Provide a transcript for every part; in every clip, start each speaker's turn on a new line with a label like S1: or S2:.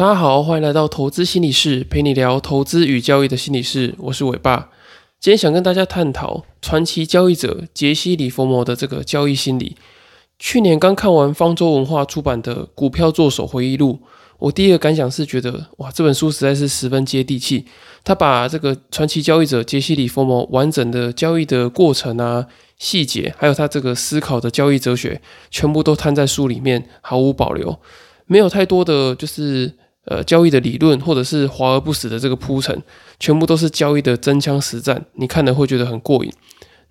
S1: 大家好，欢迎来到投资心理室，陪你聊投资与交易的心理室。我是伟爸，今天想跟大家探讨传奇交易者杰西·里佛摩的这个交易心理。去年刚看完方舟文化出版的《股票作手回忆录》，我第一个感想是觉得，哇，这本书实在是十分接地气。他把这个传奇交易者杰西·里佛摩完整的交易的过程啊、细节，还有他这个思考的交易哲学，全部都摊在书里面，毫无保留，没有太多的就是。呃，交易的理论或者是华而不实的这个铺陈，全部都是交易的真枪实战，你看了会觉得很过瘾。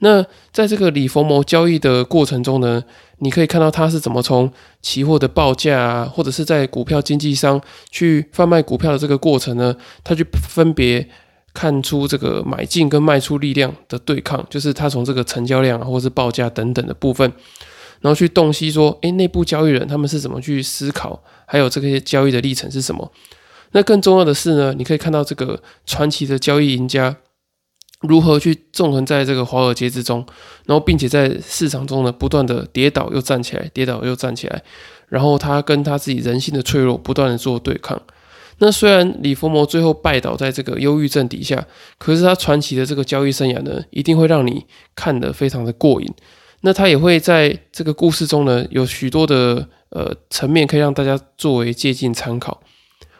S1: 那在这个李佛谋交易的过程中呢，你可以看到他是怎么从期货的报价啊，或者是在股票经纪商去贩卖股票的这个过程呢，他去分别看出这个买进跟卖出力量的对抗，就是他从这个成交量啊，或者是报价等等的部分。然后去洞悉说，诶，内部交易人他们是怎么去思考，还有这些交易的历程是什么？那更重要的是呢，你可以看到这个传奇的交易赢家如何去纵横在这个华尔街之中，然后并且在市场中呢不断的跌倒又站起来，跌倒又站起来，然后他跟他自己人性的脆弱不断的做对抗。那虽然李佛摩最后败倒在这个忧郁症底下，可是他传奇的这个交易生涯呢，一定会让你看得非常的过瘾。那他也会在这个故事中呢，有许多的呃层面可以让大家作为借鉴参考。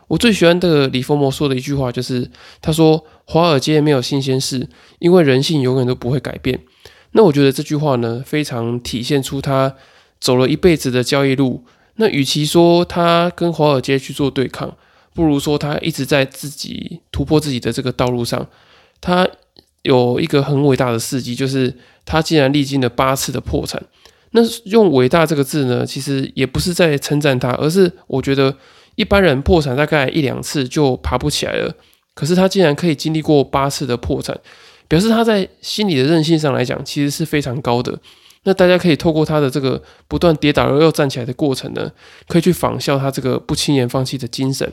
S1: 我最喜欢的李佛摩说的一句话就是，他说：“华尔街没有新鲜事，因为人性永远都不会改变。”那我觉得这句话呢，非常体现出他走了一辈子的交易路。那与其说他跟华尔街去做对抗，不如说他一直在自己突破自己的这个道路上。他有一个很伟大的事迹，就是他竟然历经了八次的破产。那用“伟大”这个字呢，其实也不是在称赞他，而是我觉得一般人破产大概一两次就爬不起来了，可是他竟然可以经历过八次的破产，表示他在心理的韧性上来讲，其实是非常高的。那大家可以透过他的这个不断跌倒而又站起来的过程呢，可以去仿效他这个不轻言放弃的精神。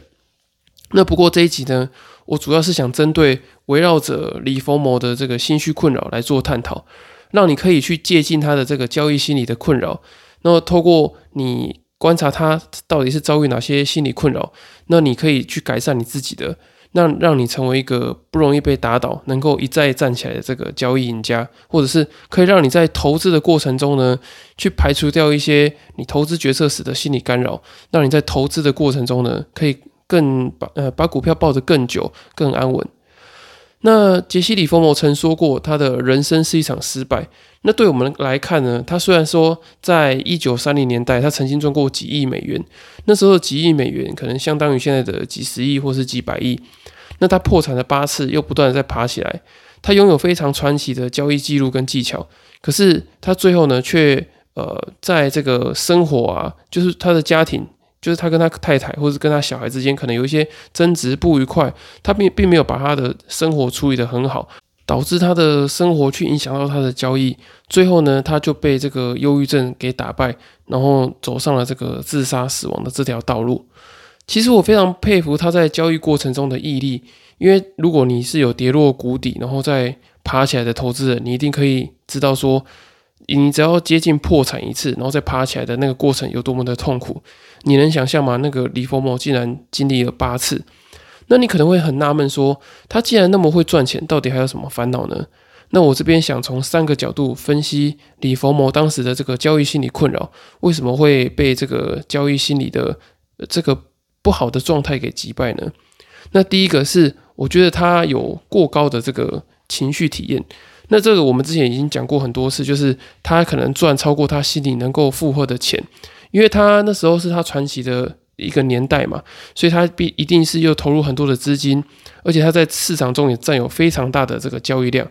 S1: 那不过这一集呢，我主要是想针对围绕着李佛摩的这个心虚困扰来做探讨，让你可以去借鉴他的这个交易心理的困扰。那么透过你观察他到底是遭遇哪些心理困扰，那你可以去改善你自己的，让让你成为一个不容易被打倒、能够一再站起来的这个交易赢家，或者是可以让你在投资的过程中呢，去排除掉一些你投资决策时的心理干扰，让你在投资的过程中呢，可以。更把呃把股票抱得更久更安稳。那杰西·里佛摩曾说过，他的人生是一场失败。那对我们来看呢？他虽然说在一九三零年代，他曾经赚过几亿美元，那时候几亿美元可能相当于现在的几十亿或是几百亿。那他破产了八次，又不断的在爬起来。他拥有非常传奇的交易记录跟技巧，可是他最后呢，却呃在这个生活啊，就是他的家庭。就是他跟他太太，或者跟他小孩之间，可能有一些争执不愉快，他并并没有把他的生活处理得很好，导致他的生活去影响到他的交易，最后呢，他就被这个忧郁症给打败，然后走上了这个自杀死亡的这条道路。其实我非常佩服他在交易过程中的毅力，因为如果你是有跌落谷底，然后再爬起来的投资人，你一定可以知道说。你只要接近破产一次，然后再爬起来的那个过程有多么的痛苦，你能想象吗？那个李佛某竟然经历了八次，那你可能会很纳闷，说他既然那么会赚钱，到底还有什么烦恼呢？那我这边想从三个角度分析李佛某当时的这个交易心理困扰，为什么会被这个交易心理的这个不好的状态给击败呢？那第一个是，我觉得他有过高的这个情绪体验。那这个我们之前已经讲过很多次，就是他可能赚超过他心里能够负荷的钱，因为他那时候是他传奇的一个年代嘛，所以他必一定是又投入很多的资金，而且他在市场中也占有非常大的这个交易量。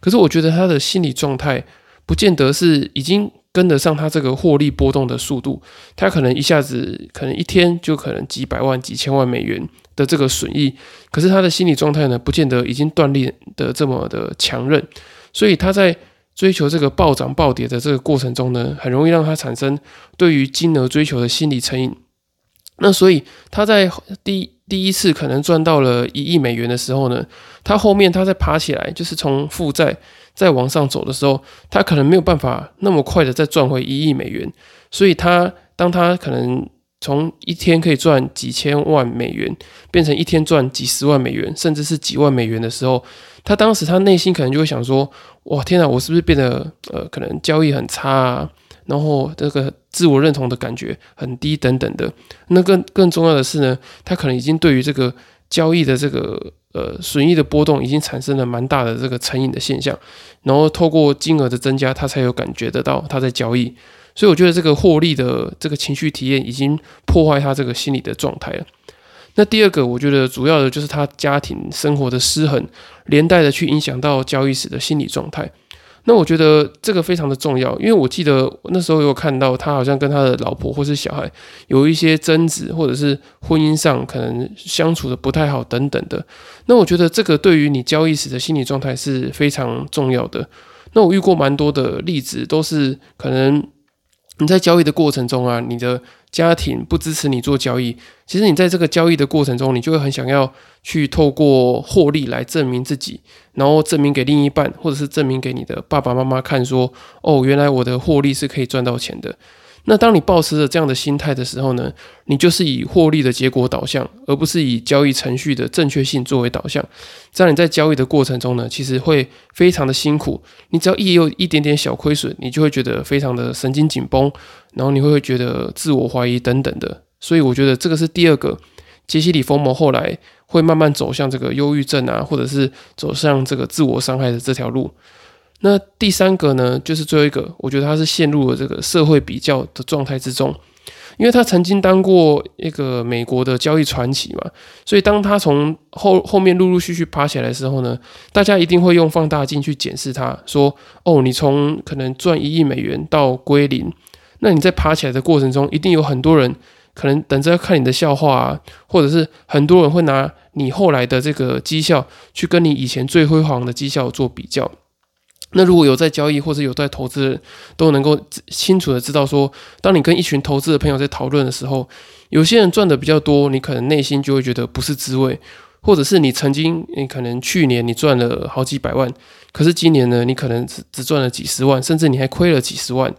S1: 可是我觉得他的心理状态不见得是已经跟得上他这个获利波动的速度，他可能一下子可能一天就可能几百万、几千万美元的这个损益，可是他的心理状态呢，不见得已经锻炼的这么的强韧。所以他在追求这个暴涨暴跌的这个过程中呢，很容易让他产生对于金额追求的心理成瘾。那所以他在第第一次可能赚到了一亿美元的时候呢，他后面他在爬起来，就是从负债再往上走的时候，他可能没有办法那么快的再赚回一亿美元。所以他当他可能从一天可以赚几千万美元，变成一天赚几十万美元，甚至是几万美元的时候，他当时他内心可能就会想说：哇，天哪，我是不是变得呃，可能交易很差啊？然后这个自我认同的感觉很低等等的。那更更重要的是呢，他可能已经对于这个交易的这个呃损益的波动已经产生了蛮大的这个成瘾的现象。然后透过金额的增加，他才有感觉得到他在交易。所以我觉得这个获利的这个情绪体验已经破坏他这个心理的状态了。那第二个，我觉得主要的就是他家庭生活的失衡，连带的去影响到交易时的心理状态。那我觉得这个非常的重要，因为我记得那时候有看到他好像跟他的老婆或是小孩有一些争执，或者是婚姻上可能相处的不太好等等的。那我觉得这个对于你交易时的心理状态是非常重要的。那我遇过蛮多的例子，都是可能。你在交易的过程中啊，你的家庭不支持你做交易，其实你在这个交易的过程中，你就会很想要去透过获利来证明自己，然后证明给另一半，或者是证明给你的爸爸妈妈看，说哦，原来我的获利是可以赚到钱的。那当你保持着这样的心态的时候呢，你就是以获利的结果导向，而不是以交易程序的正确性作为导向。这样你在交易的过程中呢，其实会非常的辛苦。你只要一有一点点小亏损，你就会觉得非常的神经紧绷，然后你会觉得自我怀疑等等的。所以我觉得这个是第二个杰西·里弗摩后来会慢慢走向这个忧郁症啊，或者是走向这个自我伤害的这条路。那第三个呢，就是最后一个，我觉得他是陷入了这个社会比较的状态之中，因为他曾经当过一个美国的交易传奇嘛，所以当他从后后面陆陆续续爬起来的时候呢，大家一定会用放大镜去检视他，说哦，你从可能赚一亿美元到归零，那你在爬起来的过程中，一定有很多人可能等着要看你的笑话啊，或者是很多人会拿你后来的这个绩效去跟你以前最辉煌的绩效做比较。那如果有在交易或者有在投资，都能够清楚的知道说，当你跟一群投资的朋友在讨论的时候，有些人赚的比较多，你可能内心就会觉得不是滋味，或者是你曾经，你可能去年你赚了好几百万，可是今年呢，你可能只只赚了几十万，甚至你还亏了几十万，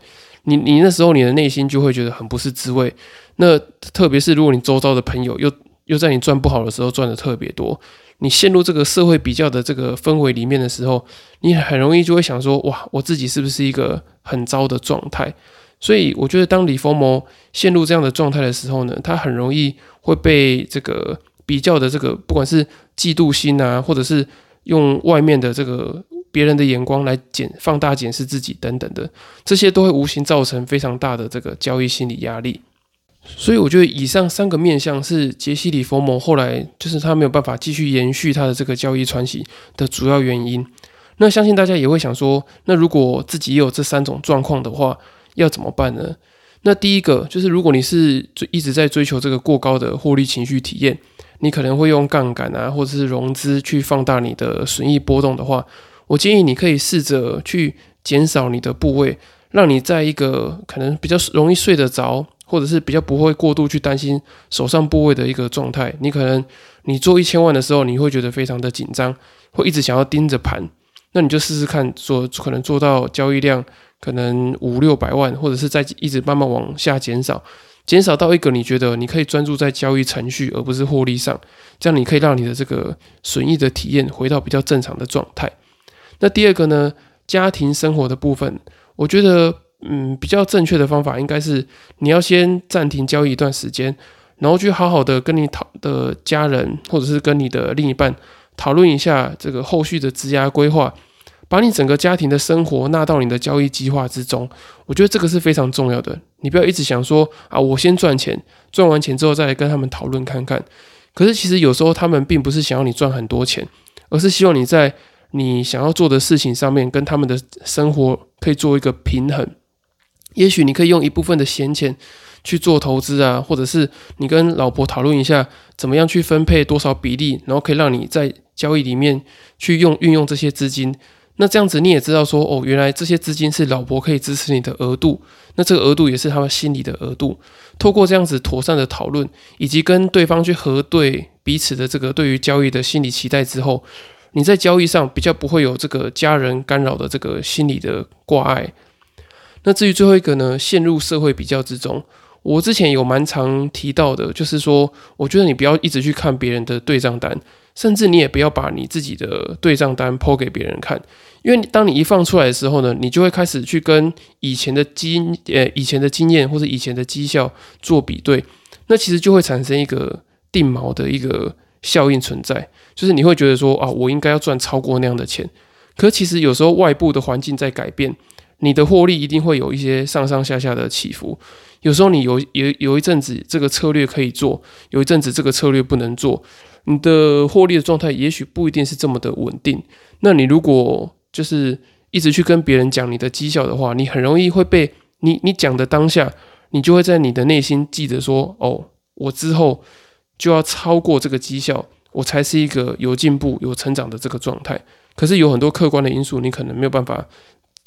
S1: 你你那时候你的内心就会觉得很不是滋味。那特别是如果你周遭的朋友又又在你赚不好的时候赚的特别多。你陷入这个社会比较的这个氛围里面的时候，你很容易就会想说：哇，我自己是不是一个很糟的状态？所以我觉得，当李佛摩陷入这样的状态的时候呢，他很容易会被这个比较的这个，不管是嫉妒心啊，或者是用外面的这个别人的眼光来检放大检视自己等等的，这些都会无形造成非常大的这个交易心理压力。所以我觉得以上三个面向是杰西·里佛摩后来就是他没有办法继续延续他的这个交易传奇的主要原因。那相信大家也会想说，那如果自己也有这三种状况的话，要怎么办呢？那第一个就是，如果你是一直在追求这个过高的获利情绪体验，你可能会用杠杆啊，或者是融资去放大你的损益波动的话，我建议你可以试着去减少你的部位，让你在一个可能比较容易睡得着。或者是比较不会过度去担心手上部位的一个状态，你可能你做一千万的时候，你会觉得非常的紧张，会一直想要盯着盘，那你就试试看，做可能做到交易量可能五六百万，或者是在一直慢慢往下减少，减少到一个你觉得你可以专注在交易程序而不是获利上，这样你可以让你的这个损益的体验回到比较正常的状态。那第二个呢，家庭生活的部分，我觉得。嗯，比较正确的方法应该是你要先暂停交易一段时间，然后去好好的跟你讨的家人或者是跟你的另一半讨论一下这个后续的质押规划，把你整个家庭的生活纳到你的交易计划之中。我觉得这个是非常重要的。你不要一直想说啊，我先赚钱，赚完钱之后再来跟他们讨论看看。可是其实有时候他们并不是想要你赚很多钱，而是希望你在你想要做的事情上面跟他们的生活可以做一个平衡。也许你可以用一部分的闲钱去做投资啊，或者是你跟老婆讨论一下，怎么样去分配多少比例，然后可以让你在交易里面去用运用这些资金。那这样子你也知道说，哦，原来这些资金是老婆可以支持你的额度，那这个额度也是他们心里的额度。透过这样子妥善的讨论，以及跟对方去核对彼此的这个对于交易的心理期待之后，你在交易上比较不会有这个家人干扰的这个心理的挂碍。那至于最后一个呢，陷入社会比较之中，我之前有蛮常提到的，就是说，我觉得你不要一直去看别人的对账单，甚至你也不要把你自己的对账单抛给别人看，因为当你一放出来的时候呢，你就会开始去跟以前的经呃以前的经验或者以前的绩效做比对，那其实就会产生一个定锚的一个效应存在，就是你会觉得说啊，我应该要赚超过那样的钱，可其实有时候外部的环境在改变。你的获利一定会有一些上上下下的起伏，有时候你有有有一阵子这个策略可以做，有一阵子这个策略不能做，你的获利的状态也许不一定是这么的稳定。那你如果就是一直去跟别人讲你的绩效的话，你很容易会被你你讲的当下，你就会在你的内心记得说，哦，我之后就要超过这个绩效，我才是一个有进步、有成长的这个状态。可是有很多客观的因素，你可能没有办法。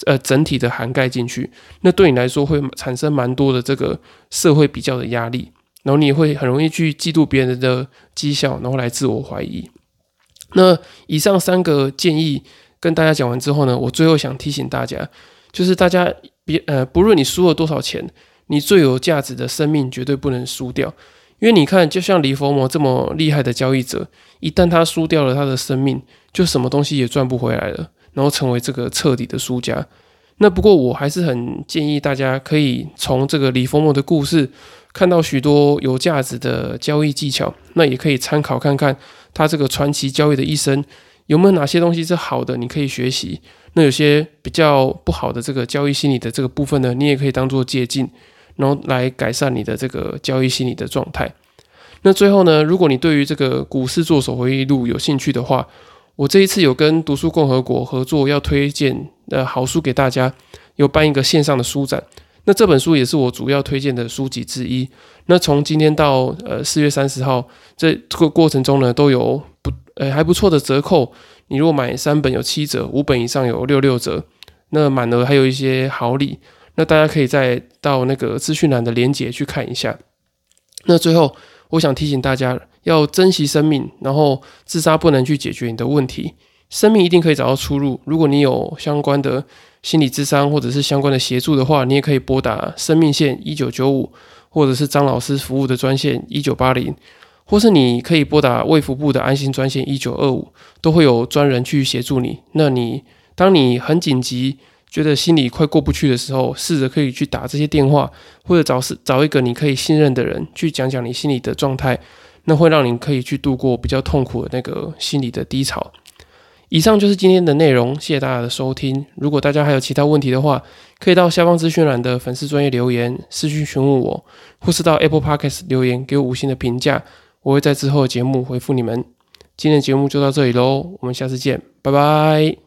S1: 呃，整体的涵盖进去，那对你来说会产生蛮多的这个社会比较的压力，然后你会很容易去嫉妒别人的绩效，然后来自我怀疑。那以上三个建议跟大家讲完之后呢，我最后想提醒大家，就是大家别呃，不论你输了多少钱，你最有价值的生命绝对不能输掉，因为你看，就像李佛摩这么厉害的交易者，一旦他输掉了他的生命，就什么东西也赚不回来了。然后成为这个彻底的输家。那不过我还是很建议大家可以从这个李丰莫的故事看到许多有价值的交易技巧。那也可以参考看看他这个传奇交易的一生有没有哪些东西是好的，你可以学习。那有些比较不好的这个交易心理的这个部分呢，你也可以当做借鉴，然后来改善你的这个交易心理的状态。那最后呢，如果你对于这个股市做手回忆录有兴趣的话，我这一次有跟读书共和国合作，要推荐呃好书给大家，有办一个线上的书展。那这本书也是我主要推荐的书籍之一。那从今天到呃四月三十号这个过程中呢，都有不呃还不错的折扣。你如果买三本有七折，五本以上有六六折，那满额还有一些好礼。那大家可以再到那个资讯栏的连接去看一下。那最后。我想提醒大家，要珍惜生命，然后自杀不能去解决你的问题。生命一定可以找到出路。如果你有相关的心理智商或者是相关的协助的话，你也可以拨打生命线一九九五，或者是张老师服务的专线一九八零，或是你可以拨打卫福部的安心专线一九二五，都会有专人去协助你。那你当你很紧急。觉得心里快过不去的时候，试着可以去打这些电话，或者找是找一个你可以信任的人去讲讲你心里的状态，那会让你可以去度过比较痛苦的那个心理的低潮。以上就是今天的内容，谢谢大家的收听。如果大家还有其他问题的话，可以到下方资讯栏的粉丝专业留言私讯询问我，或是到 Apple Podcast 留言给我五星的评价，我会在之后的节目回复你们。今天的节目就到这里喽，我们下次见，拜拜。